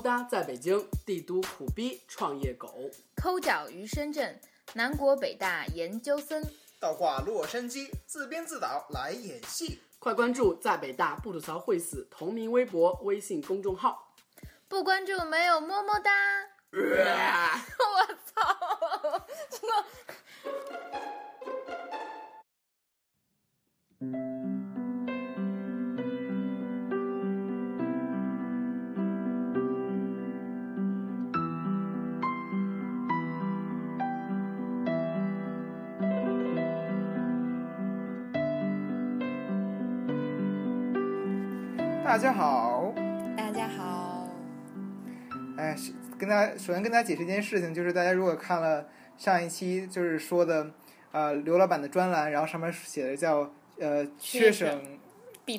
抠搭在北京，帝都苦逼创业狗。抠脚于深圳，南国北大研究生。倒挂洛杉矶，自编自导来演戏。快关注在北大不吐槽会死同名微博、微信公众号。不关注没有么么哒。我操！真的。大家好，大家好。哎，是跟大家首先跟大家解释一件事情，就是大家如果看了上一期就是说的呃刘老板的专栏，然后上面写的叫呃缺省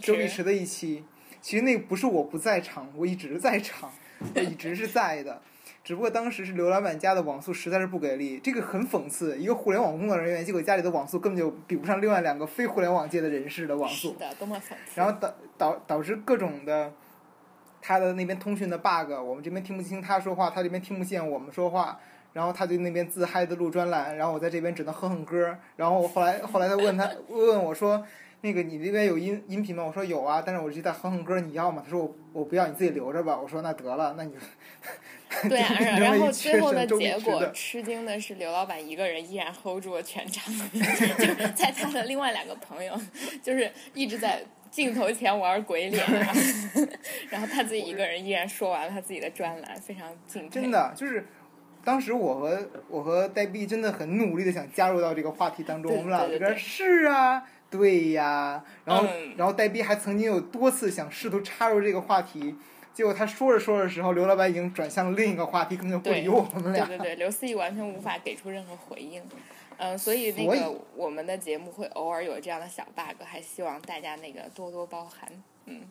周碧池池的一期，其实那个不是我不在场，我一直在场，我 一直是在的。只不过当时是刘老板家的网速实在是不给力，这个很讽刺。一个互联网工作人员，结果家里的网速根本就比不上另外两个非互联网界的人士的网速。是的，多么讽刺。然后导导导致各种的他的那边通讯的 bug，我们这边听不清他说话，他这边听不见我们说话，然后他就那边自嗨的录专栏，然后我在这边只能哼哼歌，然后后来后来他问他问我说。那个你那边有音音频吗？我说有啊，但是我就在哼哼歌，你要吗？他说我我不要，你自己留着吧。我说那得了，那你就对啊，然然后最后的结果，吃惊的是刘老板一个人依然 hold 住了全场，就在他的另外两个朋友，就是一直在镜头前玩鬼 脸，然后他自己一个人依然说完了他自己的专栏，非常敬佩。真的就是。当时我和我和黛碧真的很努力的想加入到这个话题当中，我们俩这边是啊，对呀，然后、嗯然后黛碧还曾经有多次想试图插入这个话题，结果他说着说着的时候，刘老板已经转向了另一个话题，根本就不理我们俩。对对对，刘思义完全无法给出任何回应。嗯，所以那个我们的节目会偶尔有这样的小 bug，还希望大家那个多多包涵。嗯，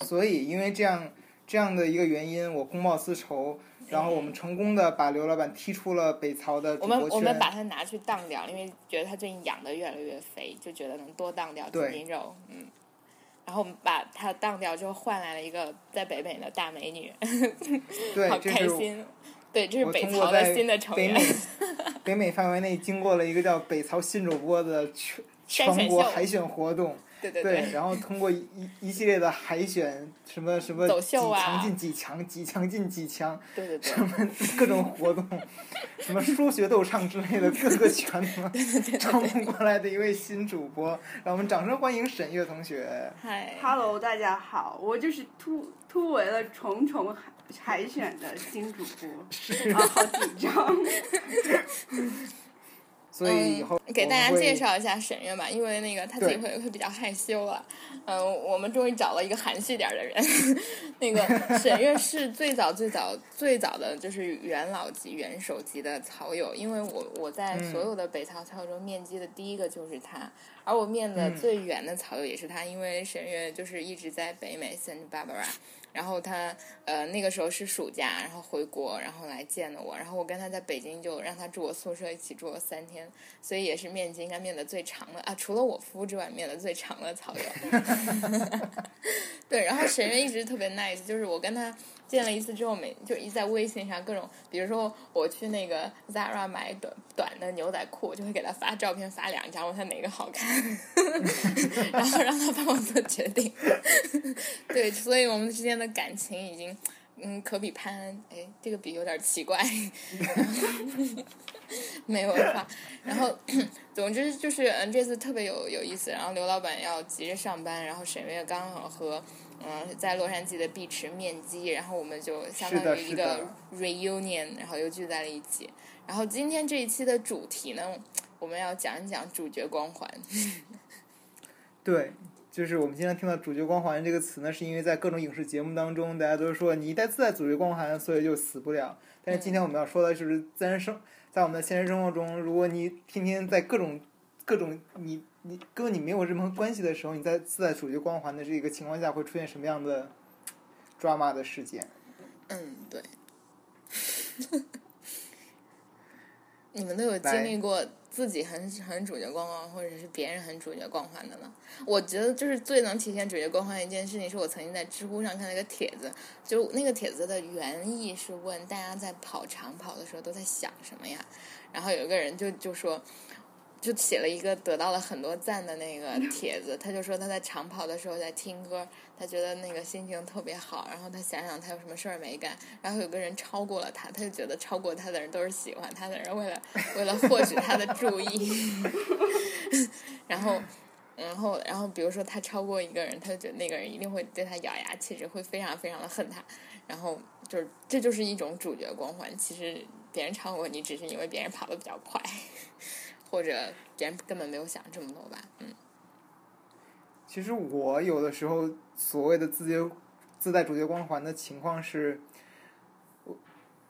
所以因为这样这样的一个原因，我公报私仇，然后我们成功的把刘老板踢出了北曹的我。们我们把它拿去当掉，因为觉得他最近养的越来越肥，就觉得能多当掉几斤肉。嗯，然后我们把它当掉之后，换来了一个在北美的大美女，对，好 这是开心。对，这是我北通过在曹的新的成员北美。北美范围内经过了一个叫北曹新主播的全全国海选活动。对对对，然后通过一一一系列的海选，什么什么几走秀啊强进几强，几强进几强，对对对什么各种活动，什么说学逗唱之类的各个圈子 招募过来的一位新主播，让我们掌声欢迎沈月同学。嗨，Hello，大家好，我就是突突围了重重海海选的新主播，啊，好紧张。所以以后嗯、给大家介绍一下沈月吧，因为那个他自己会会比较害羞啊。嗯、我们终于找了一个含蓄点儿的人。那个 沈月是最早最早最早的就是元老级、元首级的草友，因为我我在嗯所有的北曹草友中面基的第一个就是他，而我面的嗯最远的草友也是他，因为沈月就是一直在北美 Santa Barbara。然后他呃那个时候是暑假，然后回国，然后来见的我，然后我跟他在北京就让他住我宿舍，一起住了三天，所以也是面基应该面的最长的啊，除了我夫之外面的最长的草原。对，然后沈月一直特别 nice，就是我跟他见了一次之后，每就一在微信上各种，比如说我去那个 Zara 买短短的牛仔裤，就会给他发照片，发两张，问他哪个好看，然后让他帮我做决定。对，所以我们之间的感情已经，嗯，可比潘安。哎，这个比有点奇怪，没有话。然后，总之就是，嗯，这次特别有有意思。然后刘老板要急着上班，然后沈月刚好和嗯在洛杉矶的碧池面基，然后我们就相当于一个 reunion，然后又聚在了一起。然后今天这一期的主题呢，我们要讲一讲主角光环。对，就是我们经常听到“主角光环”这个词呢，是因为在各种影视节目当中，大家都说你一旦自带主角光环，所以就死不了。但是今天我们要说的就是自然生，在我们的现实生活中，如果你天天在各种各种你你跟你没有任何关系的时候，你在自带主角光环的这个情况下，会出现什么样的 drama 的事件？嗯，对。你们都有经历过自己很很主角光环，或者是别人很主角光环的吗？我觉得就是最能体现主角光环一件事情，是我曾经在知乎上看了一个帖子，就那个帖子的原意是问大家在跑长跑的时候都在想什么呀？然后有一个人就就说。就写了一个得到了很多赞的那个帖子，他就说他在长跑的时候在听歌，他觉得那个心情特别好，然后他想想他有什么事儿没干，然后有个人超过了他，他就觉得超过他的人都是喜欢他的人，为了为了获取他的注意，然后然后然后比如说他超过一个人，他就觉得那个人一定会对他咬牙切齿，会非常非常的恨他，然后就是这就是一种主角光环，其实别人超过你只是因为别人跑的比较快。或者别人根本没有想这么多吧，嗯。其实我有的时候所谓的自觉自带主角光环的情况是，我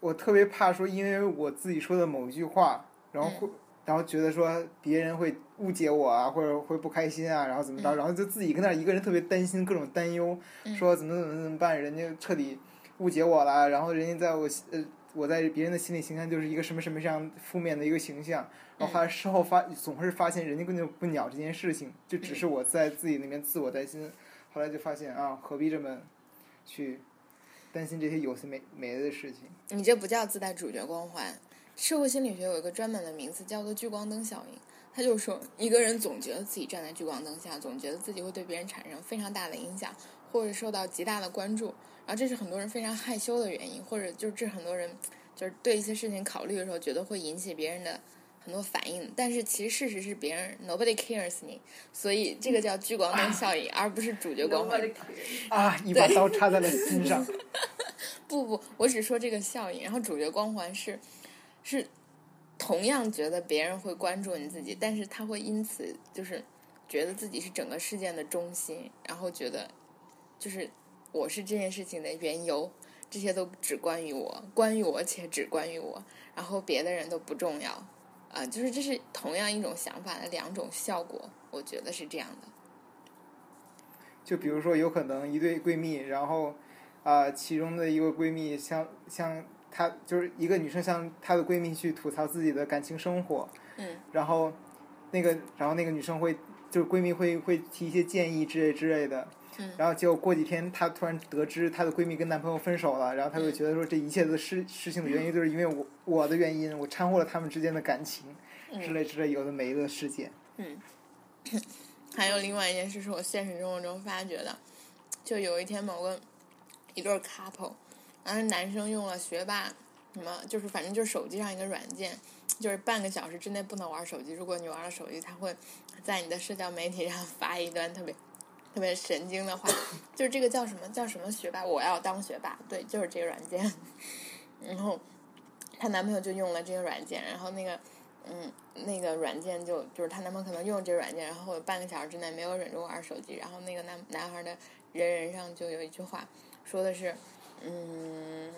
我特别怕说，因为我自己说的某一句话，然后会然后觉得说别人会误解我啊，或者会不开心啊，然后怎么着，然后就自己跟那一个人特别担心各种担忧，说怎么怎么怎么办，人家彻底误解我了，然后人家在我呃。我在别人的心里形象就是一个什么什么这样负面的一个形象，然后后来事后发总是发现人家根本就不鸟这件事情，就只是我在自己那边自我担心，后来就发现啊，何必这么去担心这些有些没没的事情？你这不叫自带主角光环，社会心理学有一个专门的名词叫做聚光灯效应，他就说一个人总觉得自己站在聚光灯下，总觉得自己会对别人产生非常大的影响，或者受到极大的关注。然后这是很多人非常害羞的原因，或者就是这很多人就是对一些事情考虑的时候，觉得会引起别人的很多反应。但是其实事实是别人 nobody cares 你，所以这个叫聚光灯效应，而不是主角光环。啊！一把刀插在了心上。不不，我只说这个效应。然后主角光环是是同样觉得别人会关注你自己，但是他会因此就是觉得自己是整个事件的中心，然后觉得就是。我是这件事情的缘由，这些都只关于我，关于我且只关于我，然后别的人都不重要，啊，就是这是同样一种想法的两种效果，我觉得是这样的。就比如说，有可能一对闺蜜，然后啊，其中的一个闺蜜向向她就是一个女生向她的闺蜜去吐槽自己的感情生活，嗯，然后那个然后那个女生会就是闺蜜会会提一些建议之类之类的。然后结果过几天，她突然得知她的闺蜜跟男朋友分手了，然后她就觉得说这一切的事事情的原因就是因为我我的原因，我掺和了他们之间的感情，之类之类有的没的事件。嗯，还有另外一件事是我现实生活中发觉的，就有一天某个一对 couple，然后男生用了学霸什么，就是反正就是手机上一个软件，就是半个小时之内不能玩手机，如果你玩了手机，他会在你的社交媒体上发一段特别。特别神经的话，就是这个叫什么叫什么学霸？我要当学霸，对，就是这个软件。然后她男朋友就用了这个软件，然后那个嗯，那个软件就就是她男朋友可能用这个软件，然后半个小时之内没有忍住玩手机，然后那个男男孩的人人上就有一句话，说的是嗯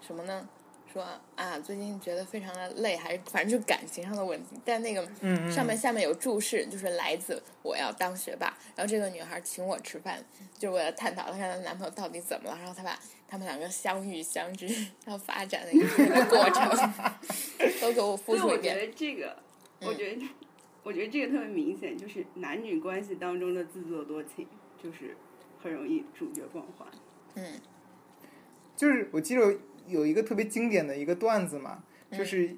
什么呢？说啊，最近觉得非常的累，还是反正就感情上的问题。但那个上面下面有注释，就是来自我要当学霸。然后这个女孩请我吃饭，就为了探讨她的男朋友到底怎么了。然后她把他们两个相遇相知然后发展的一个 过程 都给我复述一遍。我觉得这个，我觉得，我觉得这个特别明显，就是男女关系当中的自作多情，就是很容易主角光环。嗯，就是我记得。有一个特别经典的一个段子嘛，就是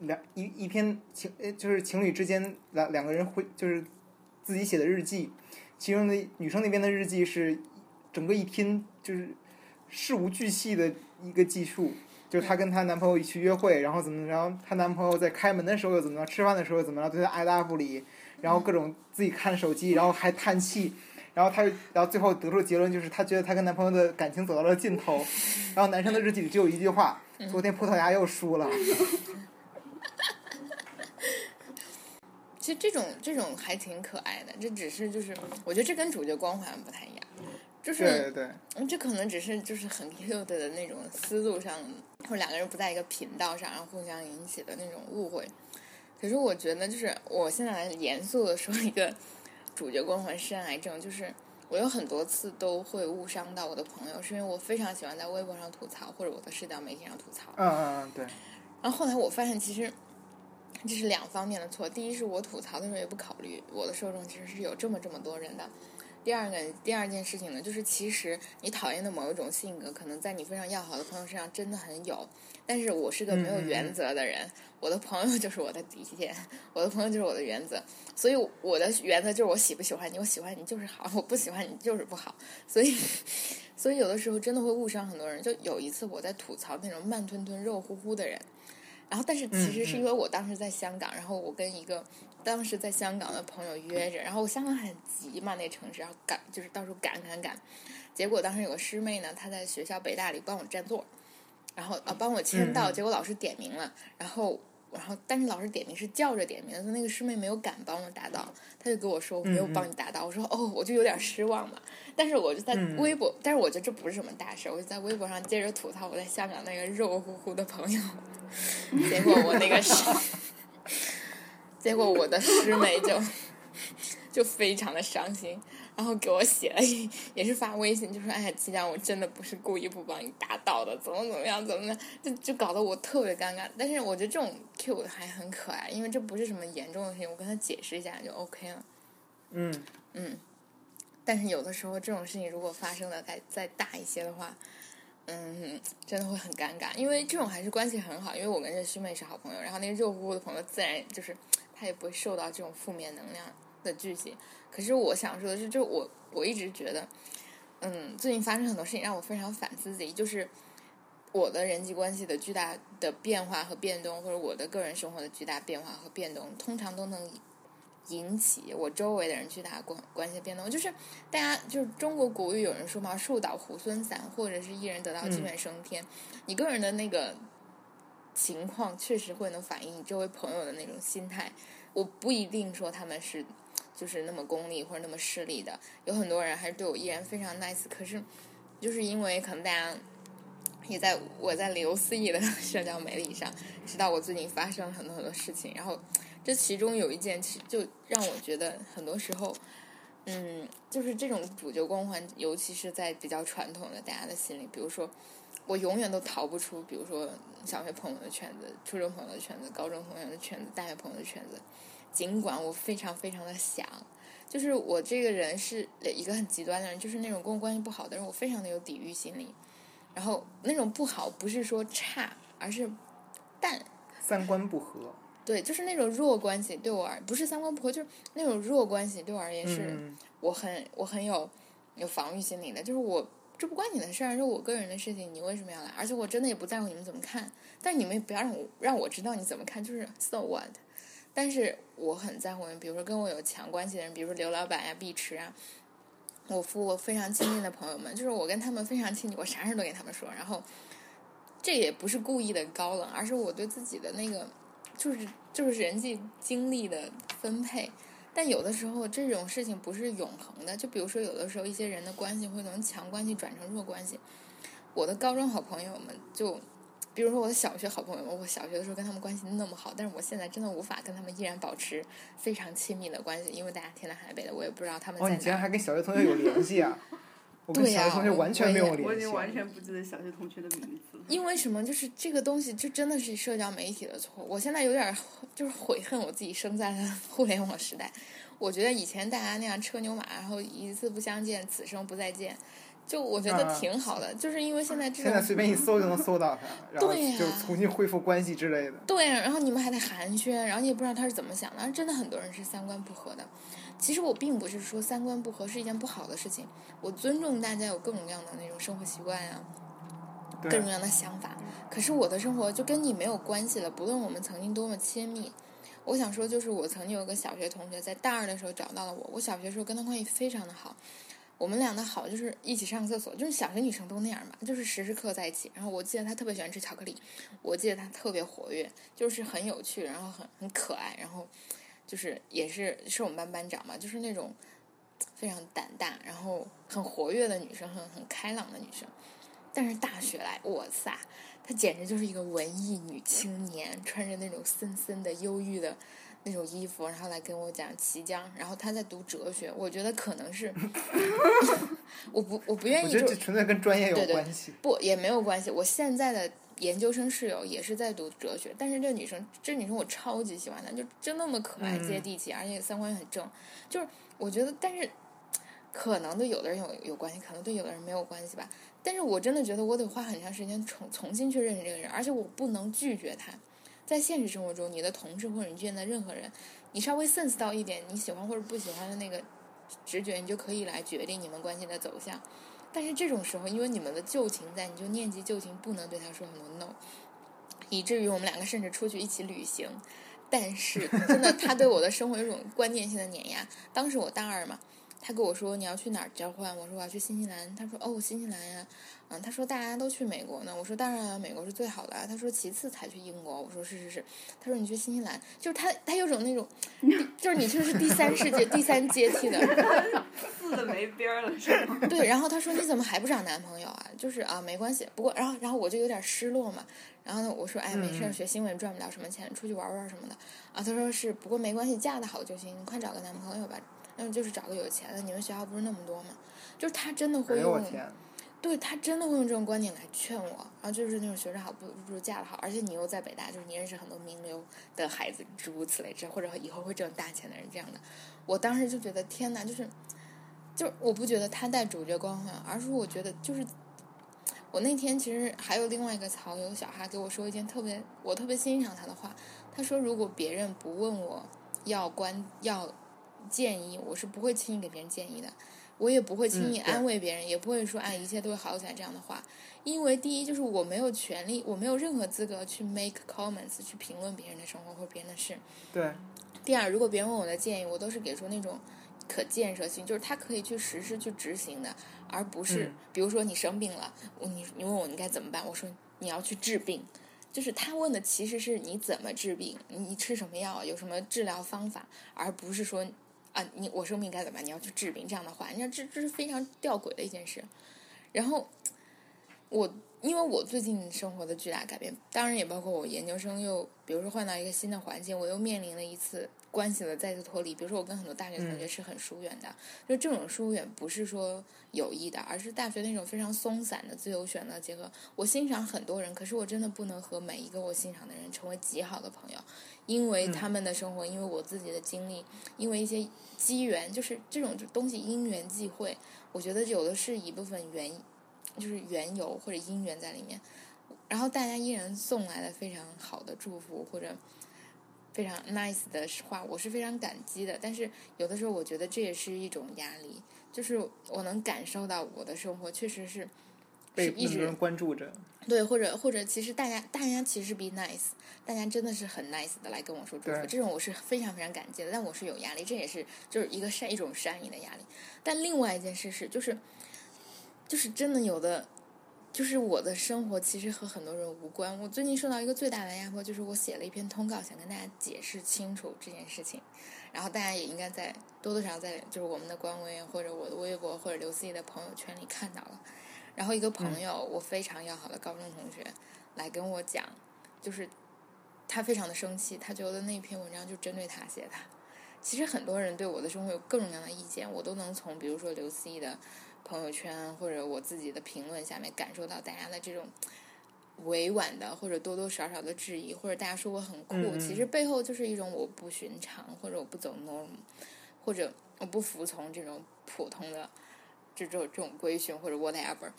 两一一篇情，就是情侣之间两两个人会就是自己写的日记，其中的女生那边的日记是整个一篇就是事无巨细的一个记述，就是她跟她男朋友一去约会，然后怎么着，她男朋友在开门的时候又怎么着，吃饭的时候又怎么着，对她爱答不理，然后各种自己看手机，然后还叹气。然后她，然后最后得出结论就是，她觉得她跟男朋友的感情走到了尽头。然后男生的日记里只有一句话：“昨天葡萄牙又输了。”其实这种这种还挺可爱的，这只是就是，我觉得这跟主角光环不太一样，就是对对，这可能只是就是很 cute 的那种思路上，或者两个人不在一个频道上，然后互相引起的那种误会。可是我觉得，就是我现在来严肃的说一个。主角光环深癌症，就是我有很多次都会误伤到我的朋友，是因为我非常喜欢在微博上吐槽，或者我的社交媒体上吐槽。嗯嗯嗯，对。然后后来我发现，其实这是两方面的错。第一是我吐槽的时候也不考虑我的受众其实是有这么这么多人的。第二个，第二件事情呢，就是其实你讨厌的某一种性格，可能在你非常要好的朋友身上真的很有。但是我是个没有原则的人，我的朋友就是我的底线，我的朋友就是我的原则。所以我的原则就是我喜不喜欢你，我喜欢你就是好，我不喜欢你就是不好。所以，所以有的时候真的会误伤很多人。就有一次我在吐槽那种慢吞吞、肉乎乎的人。然后，但是其实是因为我当时在香港，然后我跟一个当时在香港的朋友约着，然后香港很急嘛，那城市，然后赶就是到处赶赶赶，结果当时有个师妹呢，她在学校北大里帮我占座，然后啊帮我签到，结果老师点名了，然后然后但是老师点名是叫着点名的，那个师妹没有敢帮我答到，他就跟我说我没有帮你答到，我说哦，我就有点失望嘛，但是我就在微博，但是我觉得这不是什么大事，我就在微博上接着吐槽我在香港那个肉乎乎的朋友。结果我那个师，结果我的师妹就 就非常的伤心，然后给我写了一也是发微信，就说：“哎呀，齐江，我真的不是故意不帮你打到的，怎么怎么样，怎么样，就就搞得我特别尴尬。但是我觉得这种 Q 还很可爱，因为这不是什么严重的事情，我跟他解释一下就 OK 了。嗯嗯，但是有的时候这种事情如果发生的再再大一些的话。嗯，真的会很尴尬，因为这种还是关系很好，因为我跟这师妹是好朋友，然后那个肉乎乎的朋友自然就是他也不会受到这种负面能量的剧集。可是我想说的是，就我我一直觉得，嗯，最近发生很多事情让我非常反思自己，就是我的人际关系的巨大的变化和变动，或者我的个人生活的巨大变化和变动，通常都能。引起我周围的人巨大关关系变动，就是大家就是中国古语有人说嘛，“树倒猢狲散”或者是一人得道鸡犬升天。你个人的那个情况确实会能反映你周围朋友的那种心态。我不一定说他们是就是那么功利或者那么势利的，有很多人还是对我依然非常 nice。可是就是因为可能大家也在我在刘思义的 社交媒体上知道我最近发生了很多很多事情，然后。这其中有一件，其实就让我觉得很多时候，嗯，就是这种主角光环，尤其是在比较传统的大家的心里，比如说，我永远都逃不出，比如说小学朋友的圈子、初中朋友的圈子、高中朋友的圈子、大学朋友的圈子。尽管我非常非常的想，就是我这个人是一个很极端的人，就是那种跟我关系不好的人，我非常的有抵御心理。然后那种不好不是说差，而是淡，三观不合。对，就是那种弱关系对我而不是三观不合，就是那种弱关系对我而言是，我很我很有有防御心理的。就是我这不关你的事儿，是我个人的事情，你为什么要来？而且我真的也不在乎你们怎么看，但你们也不要让我让我知道你怎么看，就是 so what。但是我很在乎，比如说跟我有强关系的人，比如说刘老板呀、碧池啊，我夫我非常亲近的朋友们，就是我跟他们非常亲近，我啥事都给他们说。然后这也不是故意的高冷，而是我对自己的那个。就是就是人际精力的分配，但有的时候这种事情不是永恒的。就比如说，有的时候一些人的关系会从强关系转成弱关系。我的高中好朋友们，就比如说我的小学好朋友们，我小学的时候跟他们关系那么好，但是我现在真的无法跟他们依然保持非常亲密的关系，因为大家天南海北的，我也不知道他们。哦，你竟然还跟小学同学有联系啊？我跟小学同学完全没有联系，我已经完全不记得小学同学的名字。因为什么？就是这个东西，就真的是社交媒体的错。我现在有点就是悔恨我自己生在了 互联网时代。我觉得以前大家那样车牛马，然后一次不相见，此生不再见，就我觉得挺好的。就是因为现在这种现在随便一搜就能搜到他，然后就重新恢复关系之类的。对，然后你们还得寒暄，然后你也不知道他是怎么想的。真的很多人是三观不合的。其实我并不是说三观不合是一件不好的事情，我尊重大家有各种各样的那种生活习惯呀，各种各样的想法。可是我的生活就跟你没有关系了，不论我们曾经多么亲密。我想说，就是我曾经有个小学同学，在大二的时候找到了我，我小学时候跟他关系非常的好，我们俩的好就是一起上厕所，就是小学女生都那样嘛，就是时时刻在一起。然后我记得她特别喜欢吃巧克力，我记得她特别活跃，就是很有趣，然后很很可爱，然后。就是也是是我们班班长嘛，就是那种非常胆大，然后很活跃的女生，很很开朗的女生。但是大学来，哇塞，她简直就是一个文艺女青年，穿着那种森森的忧郁的那种衣服，然后来跟我讲齐江。然后他在读哲学，我觉得可能是，我不我不愿意。我觉得这纯粹跟专业有关系。不，也没有关系。我现在的研究生室友也是在读哲学，但是这女生，这女生我超级喜欢她，就真那么可爱、接地气，而且三观也很正。就是我觉得，但是可能对有的人有有关系，可能对有的人没有关系吧。但是我真的觉得我得花很长时间重重新去认识这个人，而且我不能拒绝他。在现实生活中，你的同事或者你见的任何人，你稍微 sense 到一点你喜欢或者不喜欢的那个直觉，你就可以来决定你们关系的走向。但是这种时候，因为你们的旧情在，你就念及旧情，不能对他说很多 no，以至于我们两个甚至出去一起旅行。但是真的，他对我的生活有种观念性的碾压。当时我大二嘛，他跟我说你要去哪儿交换，我说我要去新西兰。他说哦，新西兰呀。嗯，他说大家都去美国呢，我说当然，美国是最好的。他说其次才去英国，我说是是是。他说你去新西兰，就是他他有种那种，就是你这是第三世界第三阶梯的，四的没边儿了是吗？对，然后他说你怎么还不找男朋友啊？就是啊，没关系。不过然后然后我就有点失落嘛。然后呢，我说哎，没事，学新闻赚不了什么钱，出去玩玩什么的。啊，他说是，不过没关系，嫁得好就行，你快找个男朋友吧。嗯，就是找个有钱的，你们学校不是那么多嘛？就是他真的会用。对他真的会用这种观点来劝我，然后就是那种学着好不不如嫁的好，而且你又在北大，就是你认识很多名流的孩子，诸如此类之，或者以后会挣大钱的人这样的。我当时就觉得天哪，就是，就我不觉得他带主角光环，而是我觉得就是，我那天其实还有另外一个曹友小哈给我说一件特别我特别欣赏他的话，他说如果别人不问我要关要建议，我是不会轻易给别人建议的。我也不会轻易安慰别人，也不会说“啊，一切都会好起来”这样的话，因为第一就是我没有权利，我没有任何资格去 make comments 去评论别人的生活或别人的事。对。第二，如果别人问我的建议，我都是给出那种可建设性，就是他可以去实施去执行的，而不是比如说你生病了，你你问我你该怎么办，我说你要去治病，就是他问的其实是你怎么治病，你吃什么药，有什么治疗方法，而不是说。啊，你我生病该怎么办？你要去治病，这样的话，你看这这是非常吊诡的一件事。然后我因为我最近生活的巨大改变，当然也包括我研究生又比如说换到一个新的环境，我又面临了一次关系的再次脱离。比如说我跟很多大学同学是很疏远的，就这种疏远不是说有意的，而是大学那种非常松散的自由选择结合。我欣赏很多人，可是我真的不能和每一个我欣赏的人成为极好的朋友。因为他们的生活，因为我自己的经历，因为一些机缘，就是这种东西因缘际会，我觉得有的是一部分缘，就是缘由或者因缘在里面。然后大家依然送来了非常好的祝福或者非常 nice 的话，我是非常感激的。但是有的时候，我觉得这也是一种压力，就是我能感受到我的生活确实是被一直关注着。对，或者或者，其实大家大家其实 be nice，大家真的是很 nice 的来跟我说祝福，这种我是非常非常感激的。但我是有压力，这也是就是一个善一种善意的压力。但另外一件事是，就是就是真的有的，就是我的生活其实和很多人无关。我最近受到一个最大的压迫，就是我写了一篇通告，想跟大家解释清楚这件事情。然后大家也应该在多多少少在就是我们的官微或者我的微博或者刘思怡的朋友圈里看到了。然后一个朋友，我非常要好的高中同学，来跟我讲，就是他非常的生气，他觉得那篇文章就针对他写的。其实很多人对我的生活有各种各样的意见，我都能从比如说刘思义的朋友圈或者我自己的评论下面感受到大家的这种委婉的或者多多少少的质疑，或者大家说我很酷，其实背后就是一种我不寻常，或者我不走 norm，或者我不服从这种普通的。这种这种规训或者 whatever，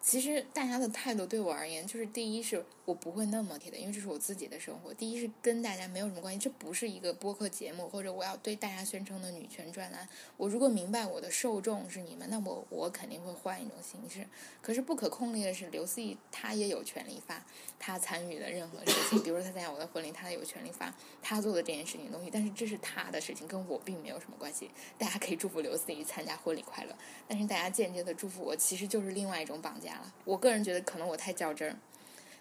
其实大家的态度对我而言，就是第一是。我不会那么贴的，因为这是我自己的生活。第一是跟大家没有什么关系，这不是一个播客节目，或者我要对大家宣称的女权专栏。我如果明白我的受众是你们，那我我肯定会换一种形式。可是不可控力的是，刘思怡，她也有权利发她参与的任何事情，比如说她参加我的婚礼，她有权利发她做的这件事情的东西。但是这是她的事情，跟我并没有什么关系。大家可以祝福刘思怡参加婚礼快乐，但是大家间接的祝福我，其实就是另外一种绑架了。我个人觉得，可能我太较真儿。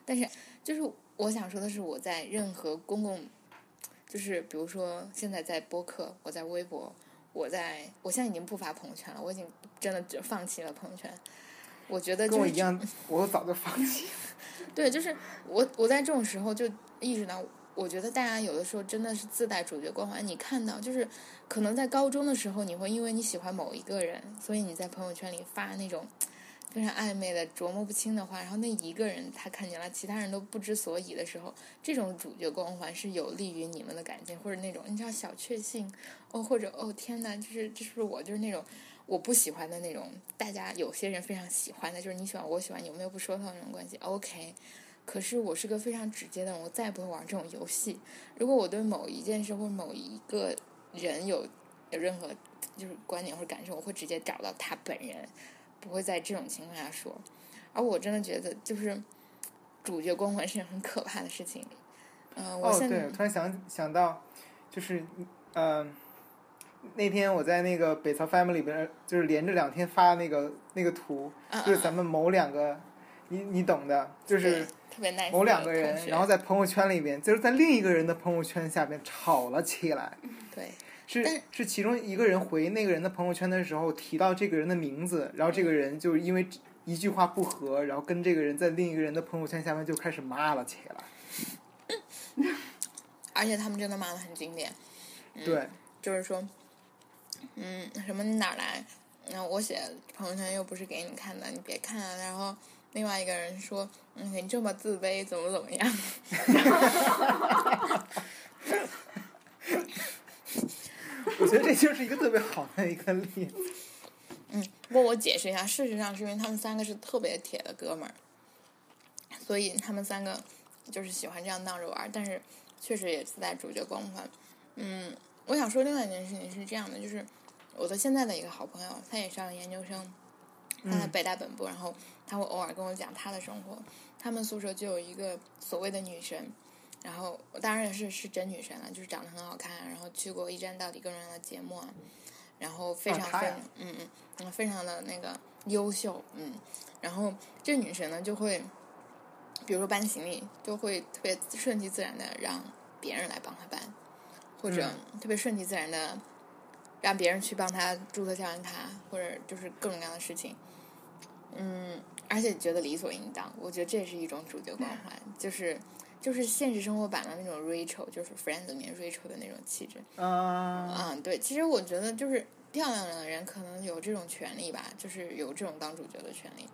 但是，就是我想说的是，我在任何公共，就是比如说现在在播客，我在微博，我在，我现在已经不发朋友圈了，我已经真的就放弃了朋友圈。我觉得跟我一样，我早就放弃了。对，就是我，我在这种时候就意识到，我觉得大家有的时候真的是自带主角光环。你看到，就是可能在高中的时候，你会因为你喜欢某一个人，所以你在朋友圈里发那种。非常暧昧的琢磨不清的话，然后那一个人他看见了，其他人都不知所以的时候，这种主角光环是有利于你们的感情，或者那种你知道小确幸哦，或者哦天呐，就是这是我就是那种我不喜欢的那种，大家有些人非常喜欢的，就是你喜欢我喜欢你，我们又不说透那种关系，OK。可是我是个非常直接的人，我再也不会玩这种游戏。如果我对某一件事或某一个人有有任何就是观点或者感受，我会直接找到他本人，不会在这种情况下说。而我真的觉得，就是主角光环是件很可怕的事情。嗯，我哦，现在、对，我突然想想到，就是呃，那天我在那个北曹 Family 里边，就是连着两天发那个那个图，嗯就是咱们某两个，你你懂的，就是特别 nice 某两个人，然后在朋友圈里边，就是在另一个人的朋友圈下面吵了起来。对 是是其中一个人回那个人的朋友圈的时候提到这个人的名字，然后这个人就因为一句话不合，然后跟这个人在另一个人的朋友圈下面就开始骂了起来。而且他们真的骂的很经典。对，就是说，嗯，什么你哪儿来？那我写朋友圈又不是给你看的，你别看啊。然后另外一个人说，嗯，你这么自卑，怎么怎么样？我觉得这就是一个特别好的一个例子。嗯，不过我解释一下，事实上是因为他们三个是特别铁的哥们儿，所以他们三个就是喜欢这样闹着玩儿，但是确实也自带主角光环。嗯，我想说另外一件事情是这样的，就是我的现在的一个好朋友，他也上了研究生，他在北大本部，然后他会偶尔跟我讲他的生活。他们宿舍就有一个所谓的女神，然后我当然也是是真女神了，就是长得很好看，然后去过一站到底各种各样的节目啊，然后非常非常嗯嗯嗯非常的那个优秀嗯，然后这女神呢就会，比如说搬行李，就会特别顺其自然的让别人来帮她搬，或者特别顺其自然的让别人去帮她注册校园卡，或者就是各种各样的事情，嗯，而且觉得理所应当，我觉得这是一种主角光环，就是就是现实生活版的那种 Rachel，就是 Friends 里面 Rachel 的那种气质。嗯，嗯，对，其实我觉得就是漂亮的人可能有这种权利吧，就是有这种当主角的权利。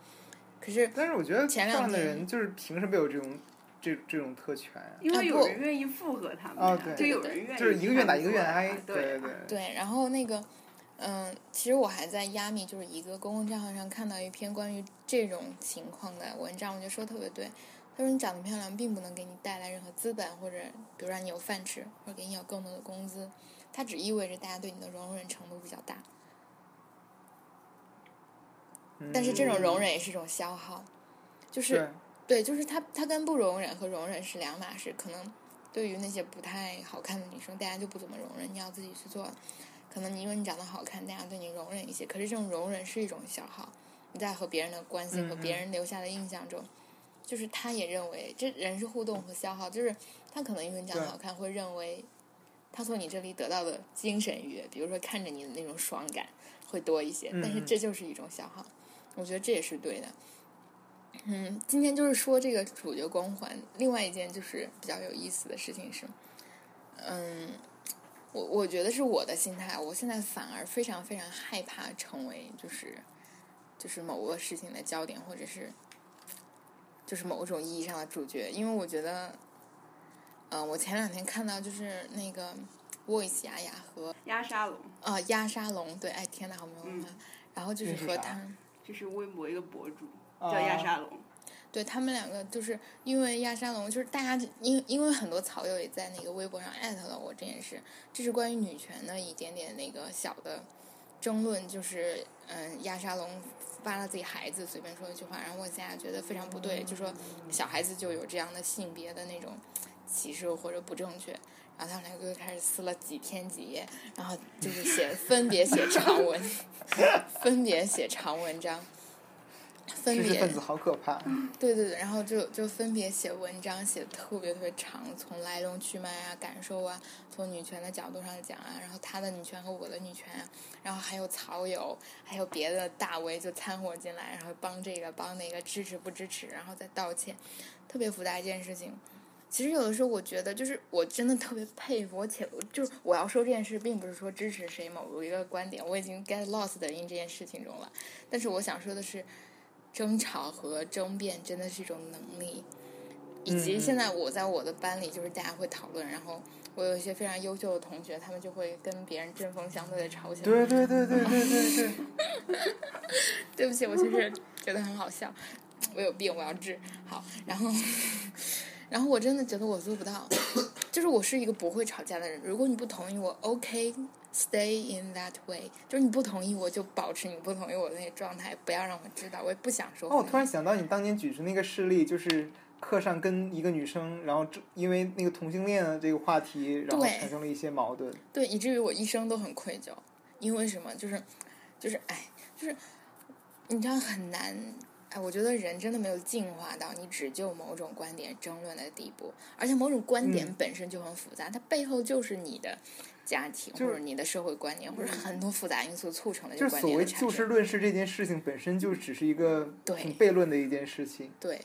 可是但是我觉得前两的人就是凭什么有这种这这种特权啊？因为有人愿意附和他们啊，哦对就有人愿意就是一个愿打一个愿看挨，对对啊对。对，然后那个，嗯，其实我还在亚米就是一个公共账号上看到一篇关于这种情况的文章，我觉得说的特别对。他说你长得漂亮并不能给你带来任何资本，或者比如让你有饭吃，或者给你有更多的工资，它只意味着大家对你的容忍程度比较大。但是这种容忍也是一种消耗，就是对对，就是他他跟不容忍和容忍是两码事。可能对于那些不太好看的女生，大家就不怎么容忍，你要自己去做。可能你因为你长得好看，大家对你容忍一些，可是这种容忍是一种消耗。你在和别人的关系和别人留下的印象中，就是他也认为这人是互动和消耗，就是他可能因为你长得好看，会认为他从你这里得到的精神愉悦，比如说看着你的那种爽感会多一些，但是嗯这就是一种消耗。我觉得这也是对的。嗯，今天就是说这个主角光环。另外一件就是比较有意思的事情是，嗯，我我觉得是我的心态，我现在反而非常非常害怕成为就是就是某个事情的焦点，或者是就是某种意义上的主角，因为我觉得，嗯、我前两天看到就是那个 Voice 雅雅和鸭沙龙，啊鸭沙龙，对，哎天呐，好没有文化。然后就是和他。就是微博一个博主啊叫鸭沙龙，对他们两个，就是因为亚沙龙，就是大家因因为很多草友也在那个微博上艾特了我这件事，这是关于女权的一点点那个小的争论，就是嗯，亚沙龙发了自己孩子随便说一句话，然后我现在觉得非常不对，就说小孩子就有这样的性别的那种歧视或者不正确。然后他们两个就开始撕了几天几夜，然后就是写分别写长文，分别写长文章，分别分子好可怕。对对对，然后就就分别写文章，写的特别特别长，从来龙去脉啊、感受啊，从女权的角度上讲啊，然后他的女权和我的女权啊，然后还有草友，还有别的大 V 就掺和进来，然后帮这个帮那个支持不支持，然后再道歉，特别复杂一件事情。其实有的时候我觉得，就是我真的特别佩服，我且就是我要说这件事，并不是说支持谁某一个观点，我已经 get lost 的 in 这件事情中了。但是我想说的是，争吵和争辩真的是一种能力，以及嗯现在我在我的班里，就是大家会讨论，然后我有一些非常优秀的同学，他们就会跟别人针锋相对的吵起来。对对对对对对对，对不起，我其实觉得很好笑，我有病，我要治好。然后，然后我真的觉得我做不到，就是我是一个不会吵架的人。如果你不同意我，OK，stay、in that way，就是你不同意我就保持你不同意我的那个状态，不要让我知道，我也不想说哦，我。突然想到你当年举出那个事例，就是课上跟一个女生，然后因为那个同性恋的这个话题，然后产生了一些矛盾。对，以至于我一生都很愧疚，因为什么？就是，就是，哎，就是，你知道很难。哎，我觉得人真的没有进化到你只就某种观点争论的地步，而且某种观点嗯本身就很复杂，它背后就是你的家庭就或者你的社会观念，或者很多复杂因素促成的这个观就所谓点的产生。就事论事这件事情本身就只是一个对挺悖论的一件事情。对，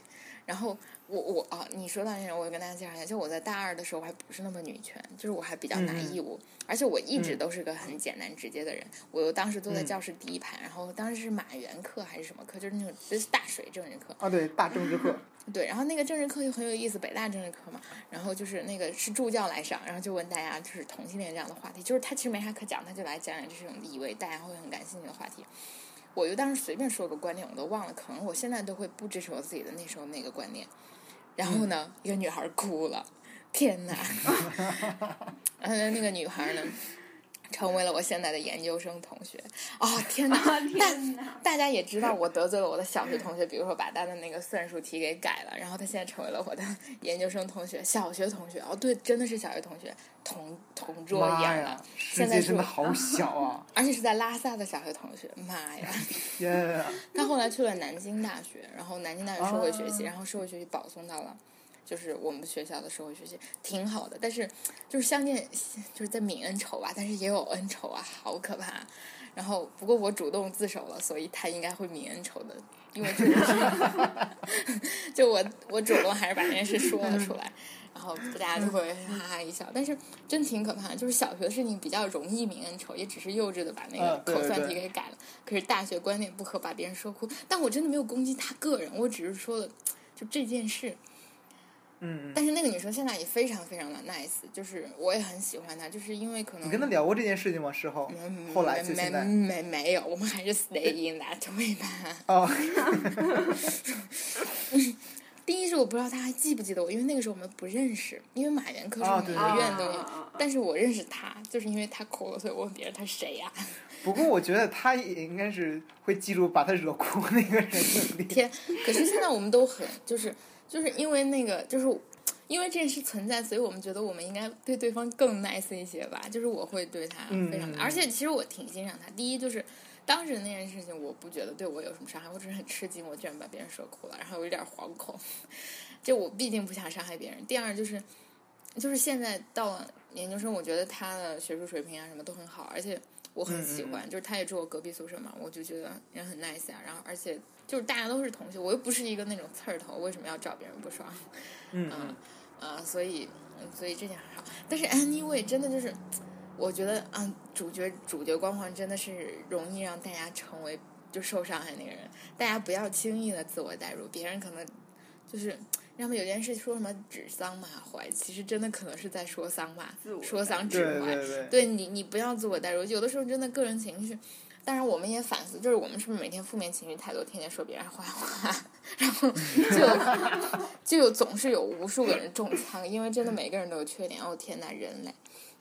然后我我啊，你说到那种，我跟大家介绍一下，就我在大二的时候，我还不是那么女权，就是我还比较拿义务，而且我一直嗯都是个很简单直接的人。我又当时坐在嗯教室第一排，然后当时是马原课还是什么课，就是那种就是大水政治课，啊，对，大政治课，对，然后那个政治课就很有意思，北大政治课嘛，然后就是那个是助教来上，然后就问大家就是同性恋这样的话题，就是他其实没啥可讲，他就来讲讲这种以为大家会很感兴趣的话题。我就当时随便说个观点，我都忘了，可能我现在都会不支持我自己的那时候那个观念。然后呢，一个女孩哭了，天哪！然后那个女孩呢，成为了我现在的研究生同学。哦，天哪！啊天哪！大家也知道我得罪了我的小学同学，比如说把他的那个算术题给改了，然后他现在成为了我的 研究生同学、小学同学。哦，对，真的是小学同学，同同桌一样的，，世现在真的好小啊！而且是在拉萨的小学同学。妈呀！天啊！他后来去了南京大学，然后南京大学社会学系，啊然后社会学系保送到了。就是我们学校的社会学系挺好的，但是就是相见就是在泯恩仇吧，但是也有恩仇啊，好可怕。然后不过我主动自首了，所以他应该会泯恩仇的，因为这个是 就我我主动还是把这件事说了出来，然后大家就会哈哈一笑。但是真挺可怕，就是小学的事情比较容易泯恩仇，也只是幼稚的把那个口算题给改了。可是大学观点不可把别人说哭，但我真的没有攻击他个人，我只是说了就这件事。嗯，但是那个女生现在也非常非常的 nice，就是我也很喜欢她，就是因为可能你跟她聊过这件事情吗？事后，嗯后来没没就现在没没有，我们还是 stay in that way 吧。哦，第一是我不知道她还记不记得我，因为那个时候我们不认识，因为马原科是每个院都有，啊啊啊但是我认识她，就是因为她哭了，所以我问别人她是谁呀、不过我觉得他也应该是会记住把他惹哭那个人的 脸。天，可是现在我们都很就是就是因为那个就是。因为这件事存在，所以我们觉得我们应该对对方更 nice 一些吧。就是我会对他非常，嗯而且其实我挺欣赏他。第一就是当时那件事情，我不觉得对我有什么伤害，我只是很吃惊，我居然把别人说哭了，然后有点惶恐。就我毕竟不想伤害别人。第二就是，就是现在到了研究生，我觉得他的学术水平啊什么都很好，而且我很喜欢，就是他也住我隔壁宿舍嘛，我就觉得人很 nice 啊。然后而且就是大家都是同学，我又不是一个那种刺儿头，为什么要找别人不爽？嗯 嗯啊，所以嗯所以这点还好。但是 anyway，真的就是，我觉得啊，主角主角光环真的是容易让大家成为就受伤害那个人。大家不要轻易的自我代入，别人可能就是。要么有件事说什么指桑骂槐，其实真的可能是在说桑骂自我，说桑对指槐。对对，对你，你不要自我代入。有的时候真的个人情绪，当然我们也反思，就是我们是不是每天负面情绪太多，天天说别人坏话，然后就 就有总是有无数个人中枪，因为真的每个人都有缺点。哦天呐，人类，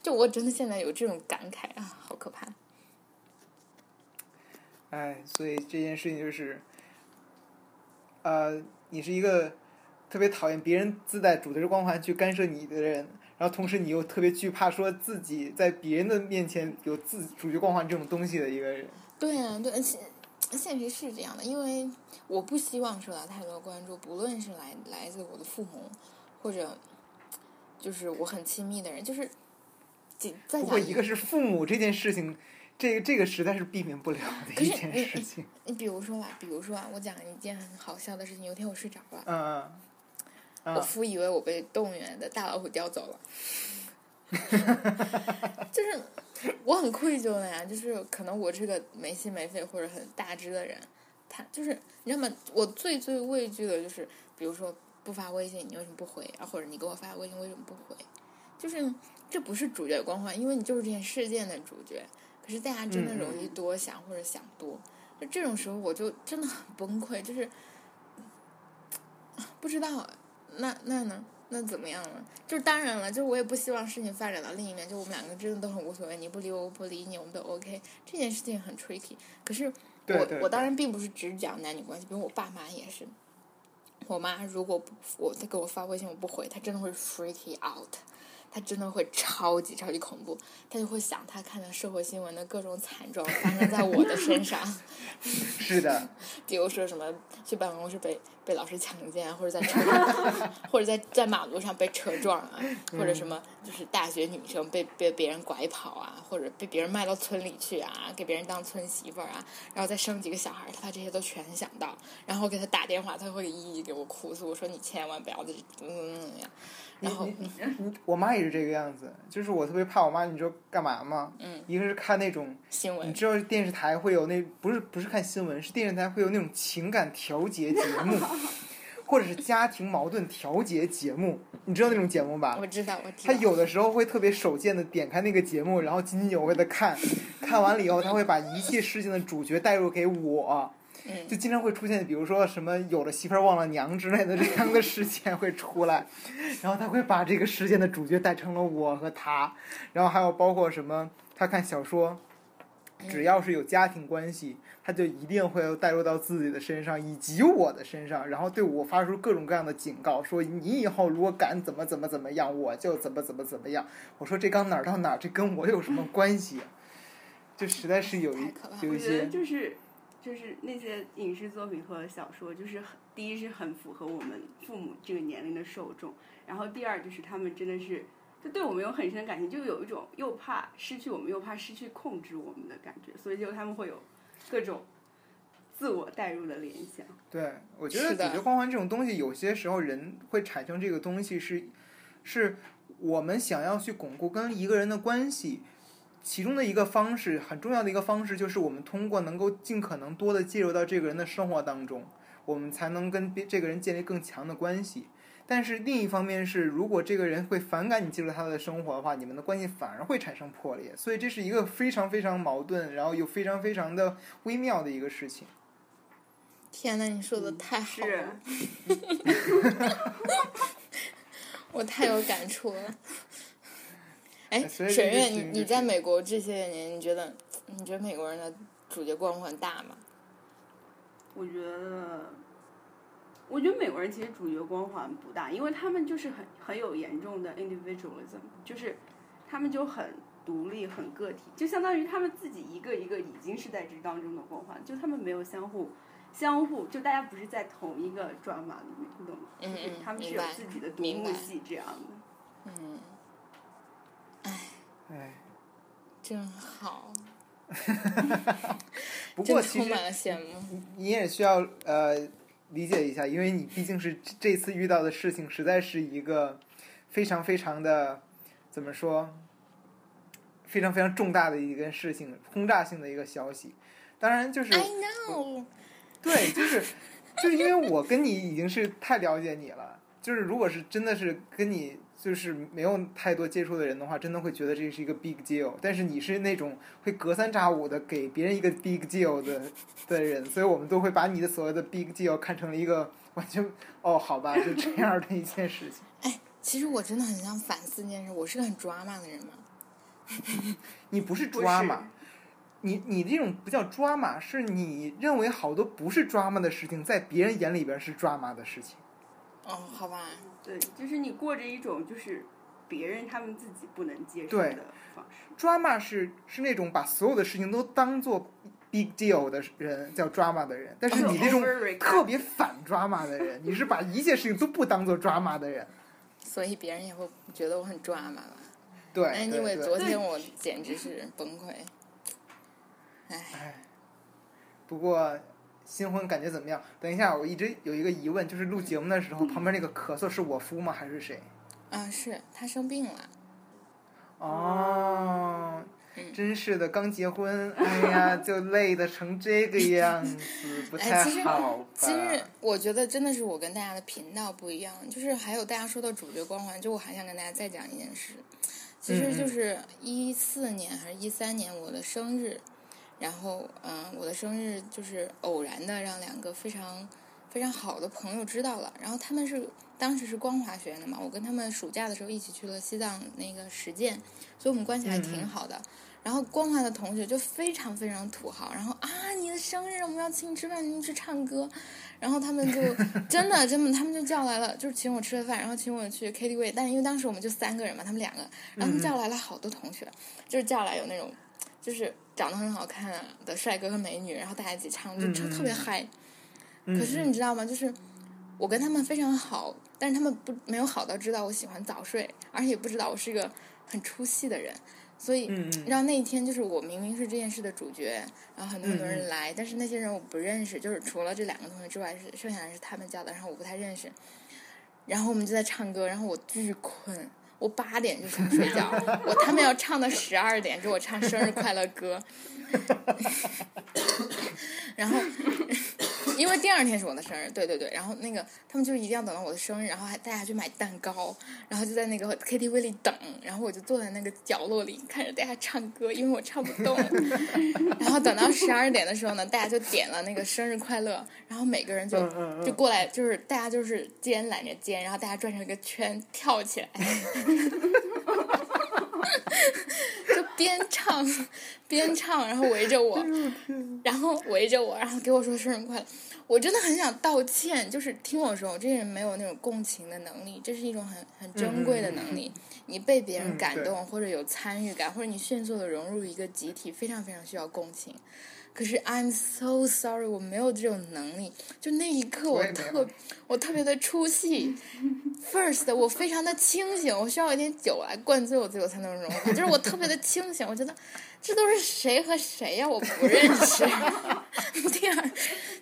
就我真的现在有这种感慨啊，好可怕。哎，所以这件事情就是，呃，你是一个特别讨厌别人自带主角光环去干涉你的人，然后同时你又特别惧怕说自己在别人的面前有自主角光环这种东西的一个人。对啊，对，而且现实是这样的，因为我不希望受到太多关注，不论是来来自我的父母，或者就是我很亲密的人，就是。仅不过一个是父母这件事情，这个这个实在是避免不了的一件事情。你比如说吧，比如说啊，我讲一件很好笑的事情。有一天我睡着了，嗯嗯我夫，以为我被动物园的大老虎叼走了，就是我很愧疚的呀。就是可能我这个没心没肺或者很大只的人，他就是你知道吗？我最最畏惧的就是，比如说不发微信，你为什么不回啊？或者你给我发微信为什么不回？就是这不是主角光环，因为你就是这件事件的主角。可是大家真的容易多想或者想多，就这种时候我就真的很崩溃，就是 不知道那那呢？那怎么样呢？就是当然了，就是我也不希望事情发展到另一面，就我们两个真的都很无所谓，你不理我，我不理你，我们都 OK。这件事情很 tricky。可是我我当然并不是只讲男女关系，比如我爸妈也是。我妈如果不我她给我发微信我不回，她真的会 freaky out。她真的会超级超级恐怖，她就会想她看到社会新闻的各种惨状发生在我的身上。是的。比如说什么去办公室被被老师强奸，或者在车上，或者在在马路上被车撞啊，或者什么就是大学女生被被别人拐跑啊，或者被别人卖到村里去啊，给别人当村媳妇儿啊，然后再生几个小孩，他把这些都全想到，然后给他打电话，他会一一给我哭诉，我说你千万不要的怎么怎么怎么样。然后，我妈也是这个样子，就是我特别怕我妈，你知道干嘛吗？嗯。一个是看那种新闻，你知道电视台会有那不是不是看新闻，是电视台会有那种情感调节节目，或者是家庭矛盾调节节目，你知道那种节目吧？我知道，我知道。他有的时候会特别手贱的点开那个节目，然后津津有味的看，看完了以后，他会把一切事情的主角带入给我。就经常会出现，比如说什么有了媳妇儿忘了娘之类的这样的事件会出来，然后他会把这个事件的主角带成了我和他，然后还有包括什么，他看小说，只要是有家庭关系，他就一定会带入到自己的身上以及我的身上，然后对我发出各种各样的警告，说你以后如果敢怎么怎么怎么样，我就怎么怎么怎么样。我说这刚哪儿到哪儿，这跟我有什么关系？就实在是有一有一些就是。就是那些影视作品和小说，就是很第一是很符合我们父母这个年龄的受众，然后第二就是他们真的是就对我们有很深的感情，就有一种又怕失去我们又怕失去控制我们的感觉，所以就他们会有各种自我代入的联想。对，我觉得解决光环这种东西，有些时候人会产生这个东西，是是我们想要去巩固跟一个人的关系。其中的一个方式，很重要的一个方式，就是我们通过能够尽可能多的介入到这个人的生活当中，我们才能跟这个人建立更强的关系。但是另一方面是，如果这个人会反感你进入他的生活的话，你们的关系反而会产生破裂。所以这是一个非常非常矛盾，然后又非常非常的微妙的一个事情。天呐，你说的太好了，我太有感触了。哎，沈月，你你在美国这些年，你觉得你觉得美国人的主角光环大吗？我觉得，我觉得美国人其实主角光环不大，因为他们就是很很有严重的 individualism，就是他们就很独立、很个体，就相当于他们自己一个一个已经是在这当中的光环，就他们没有相互相互，就大家不是在同一个转码里面，你懂吗？嗯嗯，他们是有自己的独幕戏这样的。嗯。哎，真好。不过其实你也需要呃理解一下，因为你毕竟是这次遇到的事情，实在是一个非常非常的怎么说，非常非常重大的一件事情，轰炸性的一个消息。当然就是，I know，对，就是就是因为我跟你已经是太了解你了，就是如果是真的是跟你。就是没有太多接触的人的话，真的会觉得这是一个 big deal。但是你是那种会隔三差五的给别人一个 big deal 的的人，所以我们都会把你的所谓的 big deal 看成了一个完全哦，好吧，就这样的一件事情。哎，其实我真的很想反思一件事：我是个很抓马的人吗？你不是抓马，你你这种不叫抓马，是你认为好多不是抓马的事情，在别人眼里边是抓马的事情。哦，好吧。对，就是你过着一种就是别人他们自己不能接受的方式。drama 是是那种把所有的事情都当做 big deal 的人叫 drama 的人，但是你这种特别反 drama 的人，你是把一切事情都不当做 drama 的人。所以别人也会觉得我很 drama 吧？对，因为昨天我简直是崩溃。唉，不过。新婚感觉怎么样？等一下，我一直有一个疑问，就是录节目的时候，旁边那个咳嗽是我夫吗？还是谁？啊，是他生病了。哦，真是的，刚结婚，哎呀，就累的成这个样子，不 太哎其实好吧？其实我觉得真的是我跟大家的频道不一样，就是还有大家说到主角光环，就我还想跟大家再讲一件事，其实就是一四年还是一三年我的生日，然后嗯、我的生日就是偶然的让两个非常非常好的朋友知道了，然后他们是当时是光华学院的嘛，我跟他们暑假的时候一起去了西藏那个实践，所以我们关系还挺好的。然后光华的同学就非常非常土豪，然后啊，你的生日我们要请你吃饭，你们去唱歌，然后他们就 真的真的他们就叫来了，就是请我吃了饭，然后请我去 KTV，但是因为当时我们就三个人嘛，他们两个，然后他们叫来了好多同学，就是叫来有那种就是长得很好看的帅哥和美女，然后大家一起唱，就唱特别嗨。可是你知道吗？就是我跟他们非常好，但是他们不没有好到知道我喜欢早睡，而且也不知道我是一个很出戏的人。所以，你知道那一天就是我明明是这件事的主角，然后很多很多人来，但是那些人我不认识，就是除了这两个同学之外，是剩下的是他们叫的，然后我不太认识。然后我们就在唱歌，然后我巨困，我八点就想睡觉，我他们要唱到十二点给我唱生日快乐歌，然后因为第二天是我的生日，对对对，然后那个他们就一定要等到我的生日，然后还带下去买蛋糕，然后就在那个 KTV 里等，然后我就坐在那个角落里看着大家唱歌，因为我唱不动。然后等到十二点的时候呢，大家就点了那个生日快乐，然后每个人就就过来，就是大家就是肩揽着肩，然后大家转成一个圈跳起来。就边唱 边唱，然后围着我，然后围着我，然后给我说生日快乐。我真的很想道歉，就是听我说，我这个人没有那种共情的能力，这是一种很很珍贵的能力。你被别人感动，或者有参与感，或者你迅速的融入一个集体，非常非常需要共情。可是 I'm so sorry，我没有这种能力。就那一刻，我特我特别的出戏。First，我非常的清醒，我需要一点酒来灌醉我自己，我才能融化。就是我特别的清醒，我觉得这都是谁和谁呀、我不认识。第二，